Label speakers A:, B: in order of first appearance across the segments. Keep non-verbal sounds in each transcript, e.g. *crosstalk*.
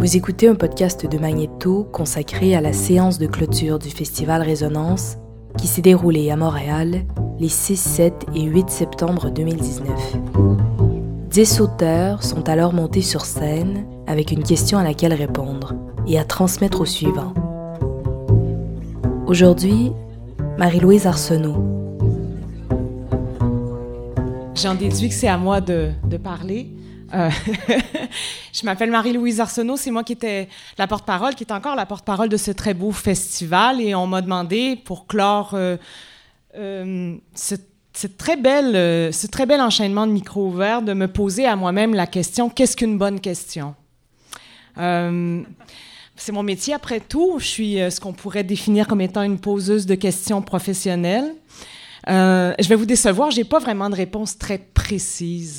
A: Vous écoutez un podcast de Magneto consacré à la séance de clôture du festival Résonance qui s'est déroulé à Montréal les 6, 7 et 8 septembre 2019. Dix auteurs sont alors montés sur scène avec une question à laquelle répondre et à transmettre au suivant. Aujourd'hui, Marie-Louise Arsenault.
B: J'en déduis que c'est à moi de, parler. Euh, *laughs* je m'appelle Marie-Louise Arsenault, c'est moi qui étais la porte-parole, qui est encore la porte-parole de ce très beau festival. Et on m'a demandé, pour clore euh, euh, ce, très belle, ce très bel enchaînement de micros ouverts, de me poser à moi-même la question qu'est-ce qu'une bonne question? C'est mon métier après tout. Je suis ce qu'on pourrait définir comme étant une poseuse de questions professionnelles. Je vais vous décevoir, j'ai pas vraiment de réponse très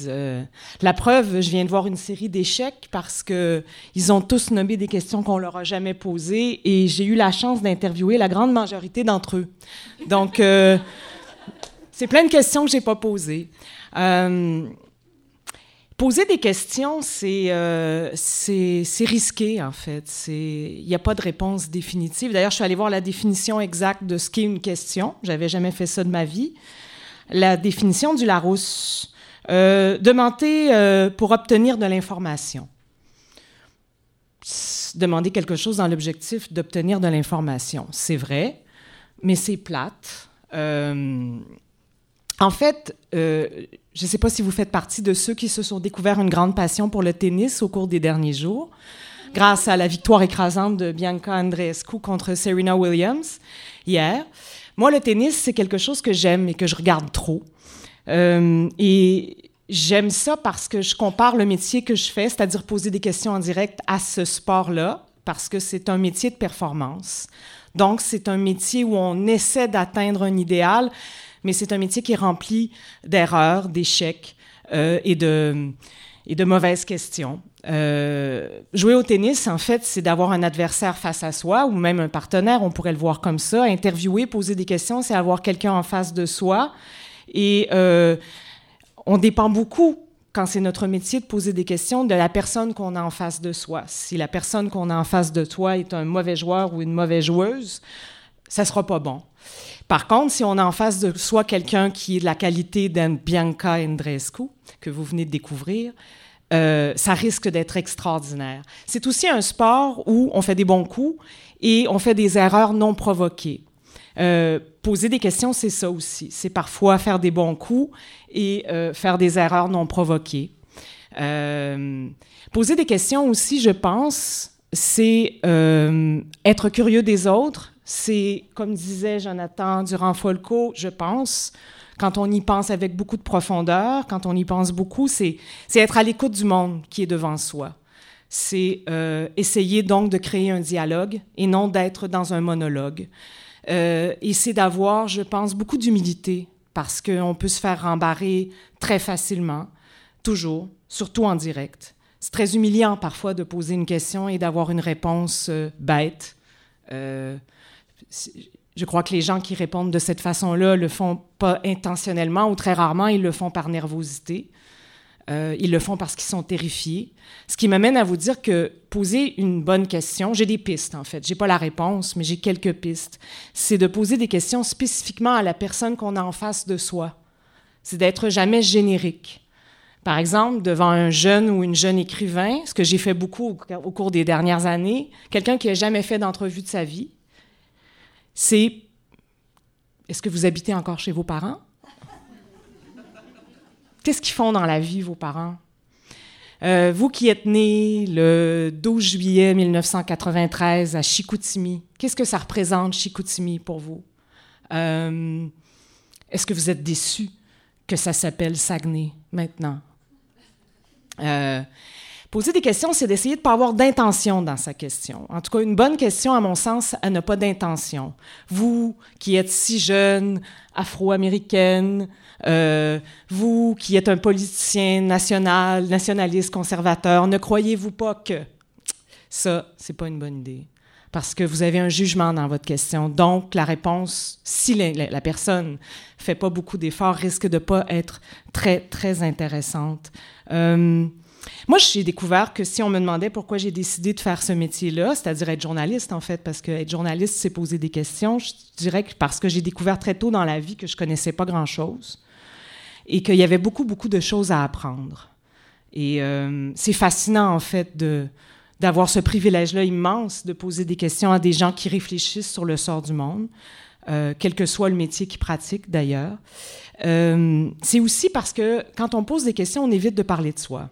B: Euh, la preuve, je viens de voir une série d'échecs parce que ils ont tous nommé des questions qu'on leur a jamais posées et j'ai eu la chance d'interviewer la grande majorité d'entre eux. Donc, euh, c'est plein de questions que j'ai pas posées. Poser des questions, euh, c'est c'est risqué, en fait. Il n'y a pas de réponse définitive. D'ailleurs, je suis allée voir la définition exacte de ce qu'est une question. J'avais jamais fait ça de ma vie. La définition du Larousse. Euh, demander euh, pour obtenir de l'information. Demander quelque chose dans l'objectif d'obtenir de l'information. C'est vrai, mais c'est plate. Euh, en fait, euh, je ne sais pas si vous faites partie de ceux qui se sont découverts une grande passion pour le tennis au cours des derniers jours, grâce à la victoire écrasante de Bianca Andreescu contre Serena Williams hier. Moi, le tennis, c'est quelque chose que j'aime et que je regarde trop. Euh, et j'aime ça parce que je compare le métier que je fais, c'est-à-dire poser des questions en direct, à ce sport-là, parce que c'est un métier de performance. Donc, c'est un métier où on essaie d'atteindre un idéal, mais c'est un métier qui est rempli d'erreurs, d'échecs euh, et, de, et de mauvaises questions. Euh, jouer au tennis, en fait, c'est d'avoir un adversaire face à soi ou même un partenaire, on pourrait le voir comme ça. Interviewer, poser des questions, c'est avoir quelqu'un en face de soi. Et euh, on dépend beaucoup, quand c'est notre métier de poser des questions, de la personne qu'on a en face de soi. Si la personne qu'on a en face de toi est un mauvais joueur ou une mauvaise joueuse, ça sera pas bon. Par contre, si on a en face de soi quelqu'un qui est de la qualité d'un Bianca Andreescu, que vous venez de découvrir, euh, ça risque d'être extraordinaire. C'est aussi un sport où on fait des bons coups et on fait des erreurs non provoquées. Euh, poser des questions, c'est ça aussi. C'est parfois faire des bons coups et euh, faire des erreurs non provoquées. poser des questions aussi, je pense, c'est être curieux des autres, c'est, comme disait Jonathan Durand-Folco, je pense, quand on y pense avec beaucoup de profondeur, quand on y pense beaucoup, c'est être à l'écoute du monde qui est devant soi. C'est euh, essayer donc de créer un dialogue et non d'être dans un monologue. Euh, et c'est d'avoir, je pense, beaucoup d'humilité parce qu'on peut se faire rembarrer très facilement, toujours, surtout en direct. C'est très humiliant parfois de poser une question et d'avoir une réponse euh, bête je crois que les gens qui répondent de cette façon-là le font pas intentionnellement ou très rarement, ils le font par nervosité. Euh, ils le font parce qu'ils sont terrifiés. Ce qui m'amène à vous dire que poser une bonne question, j'ai des pistes en fait. J'ai pas la réponse, mais j'ai quelques pistes. C'est de poser des questions spécifiquement à la personne qu'on a en face de soi. C'est d'être jamais générique. Par exemple, devant un jeune ou une jeune écrivain, ce que j'ai fait beaucoup au cours des dernières années, quelqu'un qui n'a jamais fait d'entrevue de sa vie, c'est est-ce que vous habitez encore chez vos parents? Qu'est-ce qu'ils font dans la vie, vos parents? Euh, vous qui êtes né le 12 juillet 1993 à Chicoutimi, qu'est-ce que ça représente, Chicoutimi, pour vous? Euh, est-ce que vous êtes déçu que ça s'appelle Saguenay maintenant? Euh, Poser des questions, c'est d'essayer de ne pas avoir d'intention dans sa question. En tout cas, une bonne question, à mon sens, elle n'a pas d'intention. Vous qui êtes si jeune, afro-américaine, euh, vous qui êtes un politicien national, nationaliste, conservateur, ne croyez-vous pas que ça, c'est pas une bonne idée? Parce que vous avez un jugement dans votre question. Donc, la réponse, si la, personne fait pas beaucoup d'efforts, risque de pas être très, très intéressante. Euh, moi, j'ai découvert que si on me demandait pourquoi j'ai décidé de faire ce métier-là, c'est-à-dire être journaliste, en fait, parce que être journaliste, c'est poser des questions, je dirais que parce que j'ai découvert très tôt dans la vie que je connaissais pas grand-chose et qu'il y avait beaucoup, beaucoup de choses à apprendre. Et euh, c'est fascinant, en fait, d'avoir ce privilège-là immense de poser des questions à des gens qui réfléchissent sur le sort du monde, euh, quel que soit le métier qu'ils pratiquent d'ailleurs. Euh, c'est aussi parce que quand on pose des questions, on évite de parler de soi.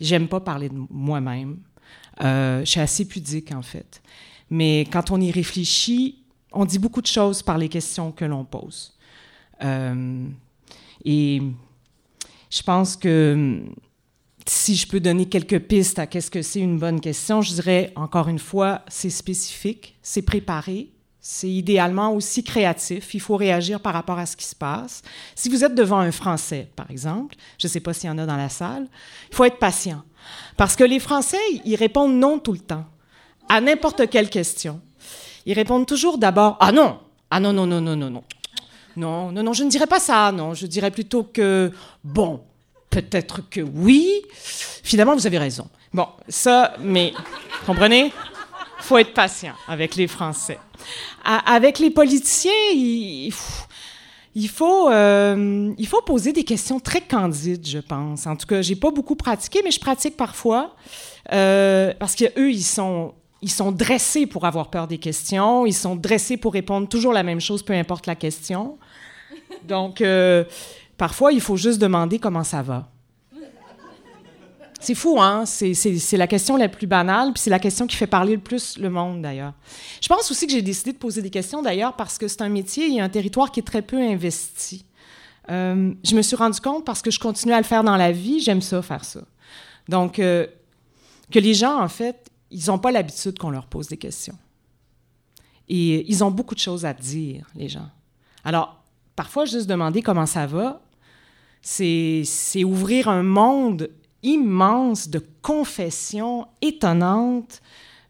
B: J'aime pas parler de moi-même. Euh, je suis assez pudique, en fait. Mais quand on y réfléchit, on dit beaucoup de choses par les questions que l'on pose. Euh, et je pense que si je peux donner quelques pistes à qu'est-ce que c'est une bonne question, je dirais encore une fois, c'est spécifique, c'est préparé, c'est idéalement aussi créatif. Il faut réagir par rapport à ce qui se passe. Si vous êtes devant un Français, par exemple, je ne sais pas s'il y en a dans la salle, il faut être patient. Parce que les Français, ils répondent non tout le temps, à n'importe quelle question. Ils répondent toujours d'abord Ah non Ah non, non, non, non, non, non. Non, non, non, je ne dirais pas ça, non. Je dirais plutôt que Bon, peut-être que oui. Finalement, vous avez raison. Bon, ça, mais, comprenez? Faut être patient avec les Français. avec les politiciens, il, faut, euh, il faut poser des questions très candides, je pense. En tout cas, j'ai pas beaucoup pratiqué, mais je pratique parfois euh, parce qu'eux, ils sont ils sont dressés pour avoir peur des questions, ils sont dressés pour répondre toujours la même chose, peu importe la question. Donc, euh, parfois, il faut juste demander comment ça va. C'est fou, hein? C'est la question la plus banale, puis c'est la question qui fait parler le plus le monde, d'ailleurs. Je pense aussi que j'ai décidé de poser des questions, d'ailleurs, parce que c'est un métier et un territoire qui est très peu investi. Euh, je me suis rendu compte, parce que je continue à le faire dans la vie, j'aime ça, faire ça. Donc, euh, que les gens, en fait, ils n'ont pas l'habitude qu'on leur pose des questions. Et ils ont beaucoup de choses à dire, les gens. Alors, parfois, juste demander comment ça va, c'est ouvrir un monde immense de confessions étonnantes,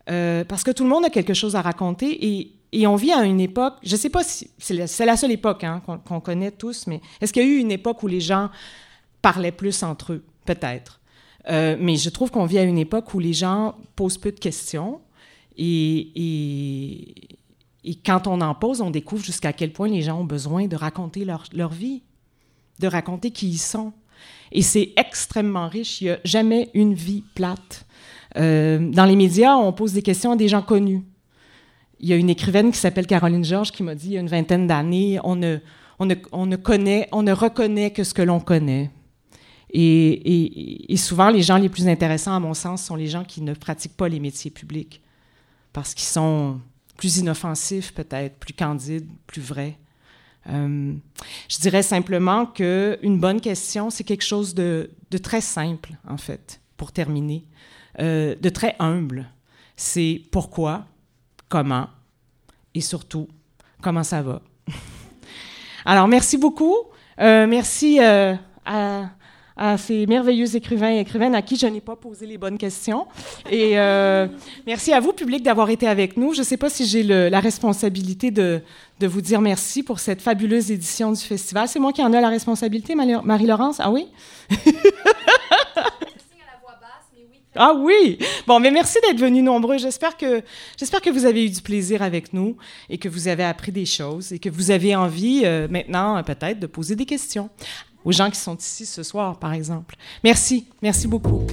B: euh, parce que tout le monde a quelque chose à raconter et, on vit à une époque, je ne sais pas si c'est la, seule époque hein, qu'on connaît tous, mais est-ce qu'il y a eu une époque où les gens parlaient plus entre eux? Peut-être. Euh, mais je trouve qu'on vit à une époque où les gens posent peu de questions et quand on en pose, on découvre jusqu'à quel point les gens ont besoin de raconter leur, leur vie, de raconter qui ils sont. Et c'est extrêmement riche. Il n'y a jamais une vie plate. Euh, dans les médias, on pose des questions à des gens connus. Il y a une écrivaine qui s'appelle Caroline Georges qui m'a dit il y a une vingtaine d'années, on ne, on, ne, on ne, connaît, on ne reconnaît que ce que l'on connaît. Et, souvent, les gens les plus intéressants, à mon sens, sont les gens qui ne pratiquent pas les métiers publics, parce qu'ils sont plus inoffensifs peut-être, plus candides, plus vrais. Euh, je dirais simplement qu'une bonne question, c'est quelque chose de, très simple, en fait, pour terminer, euh, de très humble. C'est pourquoi, comment et surtout, comment ça va. *laughs* Alors, merci beaucoup. Euh, merci à à ces merveilleux écrivains et écrivaines à qui je n'ai pas posé les bonnes questions. Et euh, merci à vous, public, d'avoir été avec nous. Je ne sais pas si j'ai la responsabilité de, de, vous dire merci pour cette fabuleuse édition du festival. C'est moi qui en ai la responsabilité, Marie-Laurence? Ah oui? *laughs* Ah oui! Bon, mais merci d'être venus nombreux. J'espère que, j'espère que vous avez eu du plaisir avec nous et que vous avez appris des choses et que vous avez envie euh, maintenant peut-être de poser des questions aux gens qui sont ici ce soir, par exemple. Merci, merci beaucoup.